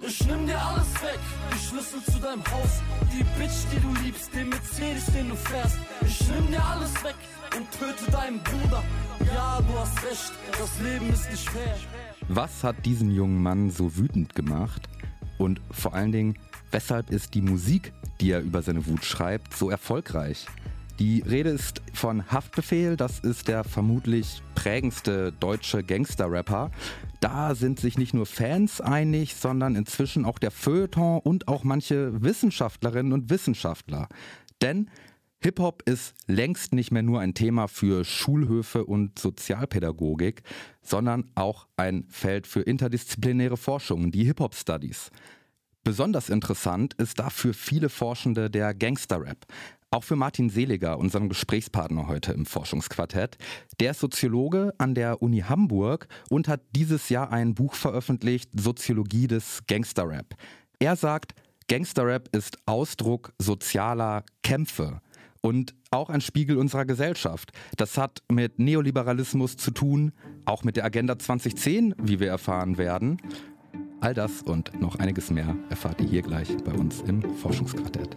Ich nimm dir alles weg, die Schlüssel zu deinem Haus, die Bitch, die du liebst, den Mercedes, den du fährst. Ich nimm dir alles weg und töte deinen Bruder. Ja, du hast recht, das Leben ist nicht fair. Was hat diesen jungen Mann so wütend gemacht? Und vor allen Dingen, weshalb ist die Musik, die er über seine Wut schreibt, so erfolgreich? Die Rede ist von Haftbefehl, das ist der vermutlich prägendste deutsche Gangster-Rapper. Da sind sich nicht nur Fans einig, sondern inzwischen auch der Feuilleton und auch manche Wissenschaftlerinnen und Wissenschaftler. Denn Hip-Hop ist längst nicht mehr nur ein Thema für Schulhöfe und Sozialpädagogik, sondern auch ein Feld für interdisziplinäre Forschungen, die Hip-Hop-Studies. Besonders interessant ist dafür viele Forschende der Gangster-Rap. Auch für Martin Seliger, unseren Gesprächspartner heute im Forschungsquartett. Der ist Soziologe an der Uni Hamburg und hat dieses Jahr ein Buch veröffentlicht, Soziologie des Gangsterrap. Er sagt, Gangsterrap ist Ausdruck sozialer Kämpfe und auch ein Spiegel unserer Gesellschaft. Das hat mit Neoliberalismus zu tun, auch mit der Agenda 2010, wie wir erfahren werden. All das und noch einiges mehr erfahrt ihr hier gleich bei uns im Forschungsquartett.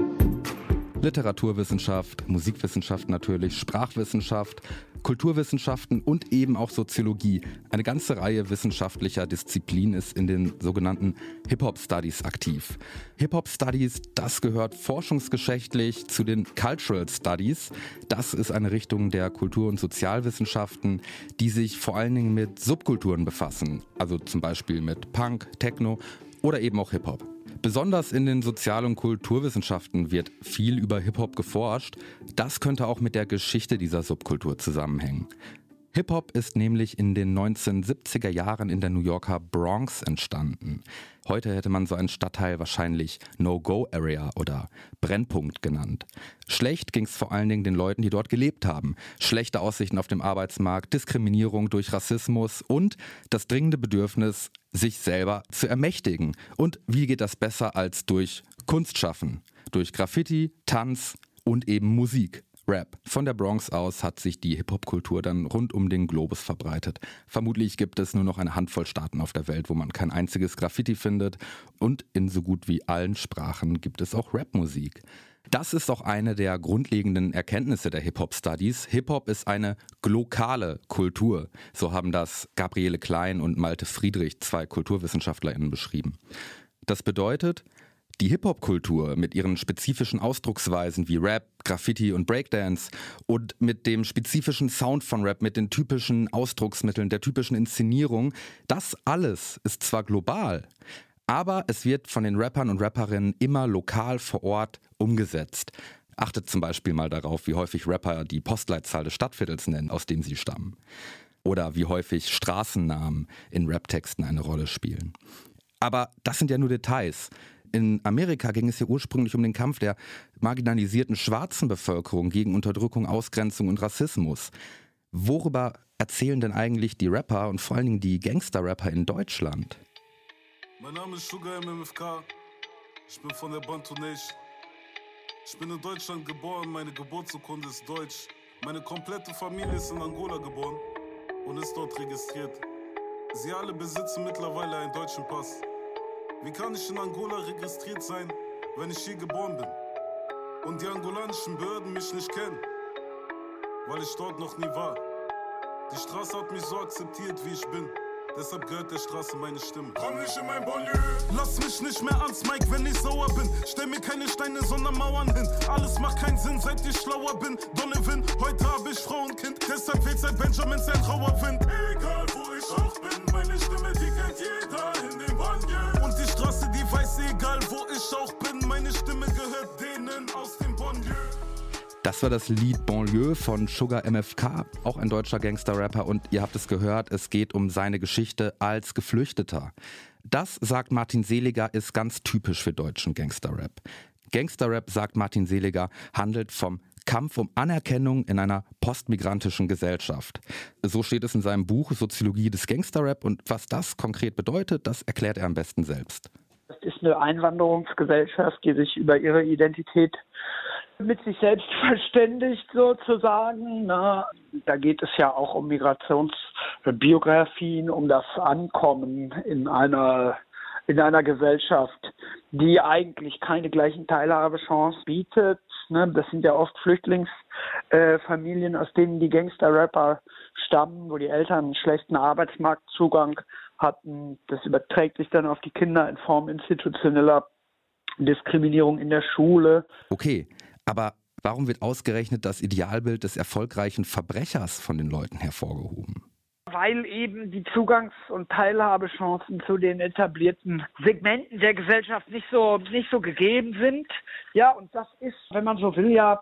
Literaturwissenschaft, Musikwissenschaft natürlich, Sprachwissenschaft, Kulturwissenschaften und eben auch Soziologie. Eine ganze Reihe wissenschaftlicher Disziplinen ist in den sogenannten Hip-Hop-Studies aktiv. Hip-Hop-Studies, das gehört forschungsgeschichtlich zu den Cultural Studies. Das ist eine Richtung der Kultur- und Sozialwissenschaften, die sich vor allen Dingen mit Subkulturen befassen. Also zum Beispiel mit Punk, Techno oder eben auch Hip-Hop. Besonders in den Sozial- und Kulturwissenschaften wird viel über Hip-Hop geforscht. Das könnte auch mit der Geschichte dieser Subkultur zusammenhängen. Hip-Hop ist nämlich in den 1970er Jahren in der New Yorker Bronx entstanden. Heute hätte man so einen Stadtteil wahrscheinlich No-Go-Area oder Brennpunkt genannt. Schlecht ging es vor allen Dingen den Leuten, die dort gelebt haben. Schlechte Aussichten auf dem Arbeitsmarkt, Diskriminierung durch Rassismus und das dringende Bedürfnis, sich selber zu ermächtigen. Und wie geht das besser als durch Kunstschaffen? Durch Graffiti, Tanz und eben Musik. Rap. Von der Bronx aus hat sich die Hip-Hop-Kultur dann rund um den Globus verbreitet. Vermutlich gibt es nur noch eine Handvoll Staaten auf der Welt, wo man kein einziges Graffiti findet. Und in so gut wie allen Sprachen gibt es auch Rapmusik. Das ist auch eine der grundlegenden Erkenntnisse der Hip-Hop-Studies. Hip-Hop ist eine glokale Kultur. So haben das Gabriele Klein und Malte Friedrich, zwei KulturwissenschaftlerInnen, beschrieben. Das bedeutet, die Hip-Hop-Kultur mit ihren spezifischen Ausdrucksweisen wie Rap, Graffiti und Breakdance und mit dem spezifischen Sound von Rap, mit den typischen Ausdrucksmitteln, der typischen Inszenierung, das alles ist zwar global, aber es wird von den Rappern und Rapperinnen immer lokal vor Ort umgesetzt. Achtet zum Beispiel mal darauf, wie häufig Rapper die Postleitzahl des Stadtviertels nennen, aus dem sie stammen. Oder wie häufig Straßennamen in Raptexten eine Rolle spielen. Aber das sind ja nur Details. In Amerika ging es hier ursprünglich um den Kampf der marginalisierten schwarzen Bevölkerung gegen Unterdrückung, Ausgrenzung und Rassismus. Worüber erzählen denn eigentlich die Rapper und vor allen Dingen die Gangster-Rapper in Deutschland? Mein Name ist Sugar MMFK. Ich bin von der Bantu Nation. Ich bin in Deutschland geboren, meine Geburtsurkunde ist deutsch. Meine komplette Familie ist in Angola geboren und ist dort registriert. Sie alle besitzen mittlerweile einen deutschen Pass. Wie kann ich in Angola registriert sein, wenn ich hier geboren bin? Und die angolanischen Behörden mich nicht kennen, weil ich dort noch nie war. Die Straße hat mich so akzeptiert, wie ich bin. Deshalb gehört der Straße meine Stimme. Komm nicht in mein Banlieue. Lass mich nicht mehr ans Mike, wenn ich sauer bin. Stell mir keine Steine, sondern Mauern hin. Alles macht keinen Sinn, seit ich schlauer bin. Donovan, heute hab ich Frau und Kind. Deshalb weht seit Benjamin sein rauer Wind. Egal wo ich auch bin, meine Stimme, die kennt jeder in dem Banlieue. Weiß, egal wo ich auch bin, meine Stimme gehört denen aus dem Banlieue. Das war das Lied Banlieue von Sugar MFK, auch ein deutscher Gangster-Rapper und ihr habt es gehört, es geht um seine Geschichte als Geflüchteter. Das, sagt Martin Seliger, ist ganz typisch für deutschen Gangster-Rap. Gangster-Rap, sagt Martin Seliger, handelt vom Kampf um Anerkennung in einer postmigrantischen Gesellschaft. So steht es in seinem Buch Soziologie des Gangster-Rap und was das konkret bedeutet, das erklärt er am besten selbst. Eine Einwanderungsgesellschaft, die sich über ihre Identität mit sich selbst verständigt sozusagen. Na, da geht es ja auch um Migrationsbiografien, um das Ankommen in einer in einer Gesellschaft, die eigentlich keine gleichen Teilhabechancen bietet. Ne? Das sind ja oft Flüchtlingsfamilien, äh, aus denen die Gangster-Rapper stammen, wo die Eltern einen schlechten Arbeitsmarktzugang hatten. Das überträgt sich dann auf die Kinder in Form institutioneller Diskriminierung in der Schule. Okay, aber warum wird ausgerechnet das Idealbild des erfolgreichen Verbrechers von den Leuten hervorgehoben? Weil eben die Zugangs- und Teilhabechancen zu den etablierten Segmenten der Gesellschaft nicht so nicht so gegeben sind. Ja, und das ist, wenn man so will, ja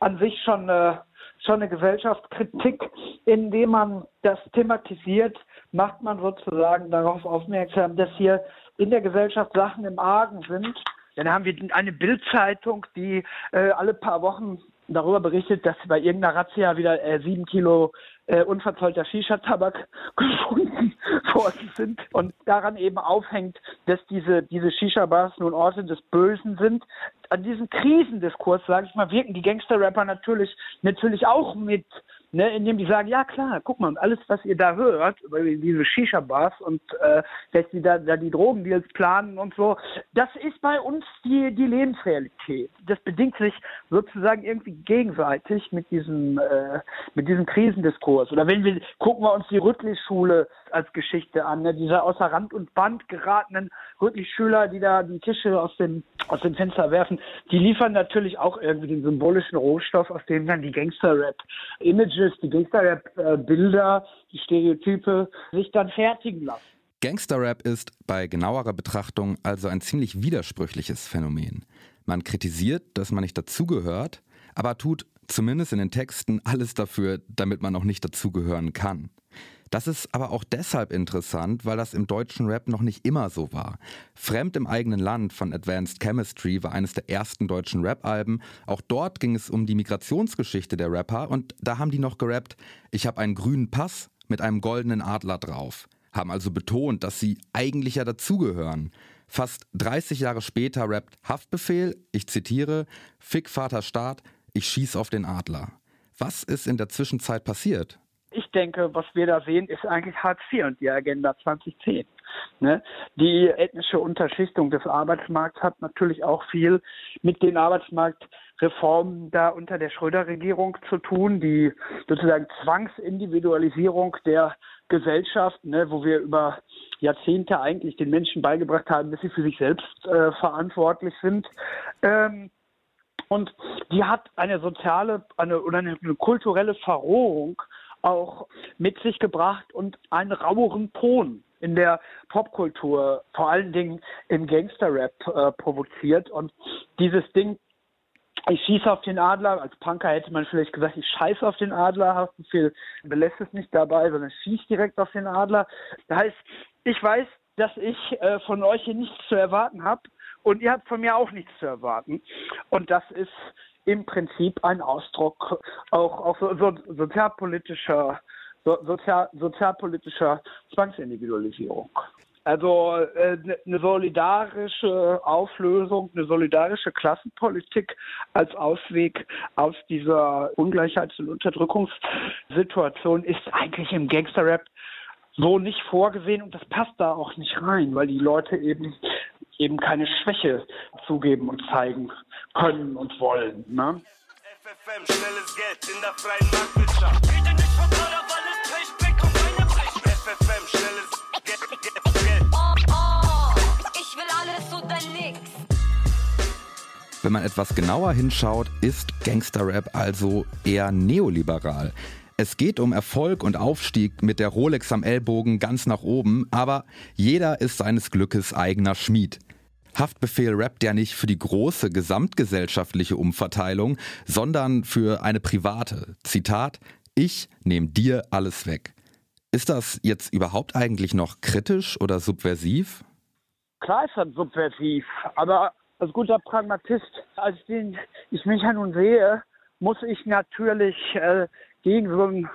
an sich schon eine, schon eine Gesellschaftskritik, indem man das thematisiert, macht man sozusagen darauf aufmerksam, dass hier in der Gesellschaft Sachen im Argen sind. Dann haben wir eine Bildzeitung, die äh, alle paar Wochen darüber berichtet, dass bei irgendeiner Razzia wieder äh, sieben Kilo äh, unverzollter Shisha-Tabak gefunden worden sind und daran eben aufhängt, dass diese, diese Shisha-Bars nun Orte des Bösen sind. An diesem Krisendiskurs, sage ich mal, wirken die Gangster-Rapper natürlich, natürlich auch mit ne, indem die sagen, ja klar, guck mal, alles, was ihr da hört, über diese Shisha-Bars und äh, dass die da, da die Drogendeals planen und so, das ist bei uns die, die Lebensrealität. Das bedingt sich sozusagen irgendwie gegenseitig mit diesem, äh, mit diesem Krisendiskurs. Oder wenn wir, gucken wir uns die Rüttli-Schule als Geschichte an, ne? diese außer Rand und Band geratenen Rüttli-Schüler, die da die Tische aus dem, aus dem Fenster werfen, die liefern natürlich auch irgendwie den symbolischen Rohstoff, aus dem dann die Gangster-Rap-Images Images, die Gangster-Rap-Bilder, die Stereotype sich dann fertigen lassen. Gangster-Rap ist bei genauerer Betrachtung also ein ziemlich widersprüchliches Phänomen. Man kritisiert, dass man nicht dazugehört, aber tut zumindest in den Texten alles dafür, damit man auch nicht dazugehören kann. Das ist aber auch deshalb interessant, weil das im deutschen Rap noch nicht immer so war. Fremd im eigenen Land von Advanced Chemistry war eines der ersten deutschen Rap-Alben. Auch dort ging es um die Migrationsgeschichte der Rapper und da haben die noch gerappt, ich habe einen grünen Pass mit einem goldenen Adler drauf. Haben also betont, dass sie eigentlich ja dazugehören. Fast 30 Jahre später rappt Haftbefehl, ich zitiere, Fick Vater Staat, ich schieß auf den Adler. Was ist in der Zwischenzeit passiert? Denke, was wir da sehen, ist eigentlich Hartz IV und die Agenda 2010. Ne? Die ethnische Unterschichtung des Arbeitsmarkts hat natürlich auch viel mit den Arbeitsmarktreformen da unter der Schröder-Regierung zu tun, die sozusagen Zwangsindividualisierung der Gesellschaft, ne, wo wir über Jahrzehnte eigentlich den Menschen beigebracht haben, dass sie für sich selbst äh, verantwortlich sind. Ähm, und die hat eine soziale eine, oder eine, eine kulturelle Verrohung auch mit sich gebracht und einen raueren Ton in der Popkultur, vor allen Dingen im Gangsterrap äh, provoziert. Und dieses Ding, ich schieße auf den Adler, als Punker hätte man vielleicht gesagt, ich scheiße auf den Adler, hast du viel, belässt es nicht dabei, sondern schieß direkt auf den Adler. Das heißt, ich weiß, dass ich äh, von euch hier nichts zu erwarten habe und ihr habt von mir auch nichts zu erwarten. Und das ist im Prinzip ein Ausdruck auch, auch so, so, sozialpolitischer, so, sozial, sozialpolitischer Zwangsindividualisierung. Also äh, eine solidarische Auflösung, eine solidarische Klassenpolitik als Ausweg aus dieser Ungleichheits- und Unterdrückungssituation ist eigentlich im Gangsterrap so nicht vorgesehen und das passt da auch nicht rein, weil die Leute eben eben keine Schwäche zugeben und zeigen können und wollen. Ne? FFM, schnelles Geld in der freien Marktwirtschaft. Rede nicht von Dollar, weil es bricht, Blick auf eine bricht. FFM, schnelles Geld, Geld, Oh, oh, ich will alles oder nix. Wenn man etwas genauer hinschaut, ist Gangsterrap also eher neoliberal. Es geht um Erfolg und Aufstieg mit der Rolex am Ellbogen ganz nach oben, aber jeder ist seines Glückes eigener Schmied. Haftbefehl rappt ja nicht für die große gesamtgesellschaftliche Umverteilung, sondern für eine private. Zitat, ich nehme dir alles weg. Ist das jetzt überhaupt eigentlich noch kritisch oder subversiv? Klar ist das subversiv, aber als guter Pragmatist, als den ich mich ja nun sehe, muss ich natürlich äh, gegen so, ein,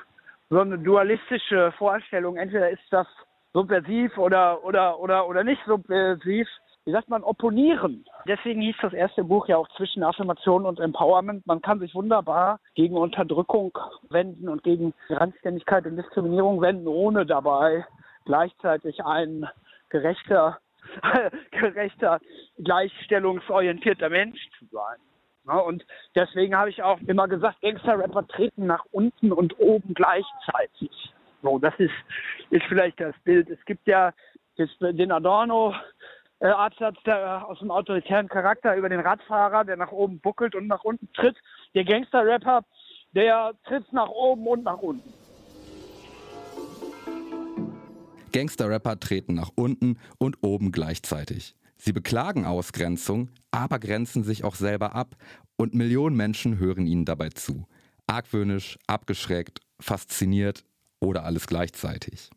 so, eine dualistische Vorstellung, entweder ist das subversiv oder, oder, oder, oder nicht subversiv, wie sagt man, opponieren. Deswegen hieß das erste Buch ja auch zwischen Affirmation und Empowerment. Man kann sich wunderbar gegen Unterdrückung wenden und gegen Randständigkeit und Diskriminierung wenden, ohne dabei gleichzeitig ein gerechter, gerechter, gleichstellungsorientierter Mensch zu sein. Und deswegen habe ich auch immer gesagt, Gangster-Rapper treten nach unten und oben gleichzeitig. So, das ist, ist vielleicht das Bild. Es gibt ja den Adorno, äh, Absatz der, aus dem autoritären Charakter über den Radfahrer, der nach oben buckelt und nach unten tritt. Der Gangster-Rapper, der tritt nach oben und nach unten. Gangster-Rapper treten nach unten und oben gleichzeitig. Sie beklagen Ausgrenzung, aber grenzen sich auch selber ab und Millionen Menschen hören ihnen dabei zu. Argwöhnisch, abgeschreckt, fasziniert oder alles gleichzeitig.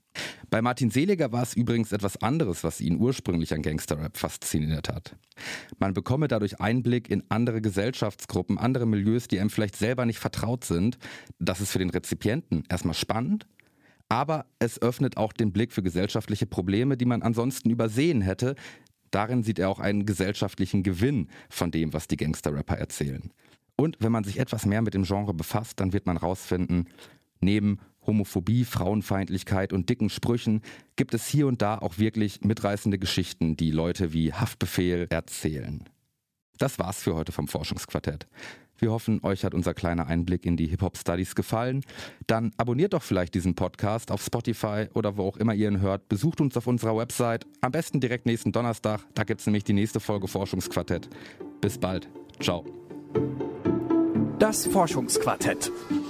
Bei Martin Seliger war es übrigens etwas anderes, was ihn ursprünglich an Gangsterrap fasziniert hat. Man bekomme dadurch Einblick in andere Gesellschaftsgruppen, andere Milieus, die einem vielleicht selber nicht vertraut sind. Das ist für den Rezipienten erstmal spannend, aber es öffnet auch den Blick für gesellschaftliche Probleme, die man ansonsten übersehen hätte, Darin sieht er auch einen gesellschaftlichen Gewinn von dem, was die Gangster-Rapper erzählen. Und wenn man sich etwas mehr mit dem Genre befasst, dann wird man rausfinden, neben Homophobie, Frauenfeindlichkeit und dicken Sprüchen gibt es hier und da auch wirklich mitreißende Geschichten, die Leute wie Haftbefehl erzählen. Das war's für heute vom Forschungsquartett. Wir hoffen, euch hat unser kleiner Einblick in die Hip-Hop-Studies gefallen. Dann abonniert doch vielleicht diesen Podcast auf Spotify oder wo auch immer ihr ihn hört. Besucht uns auf unserer Website. Am besten direkt nächsten Donnerstag. Da gibt es nämlich die nächste Folge Forschungsquartett. Bis bald. Ciao. Das Forschungsquartett.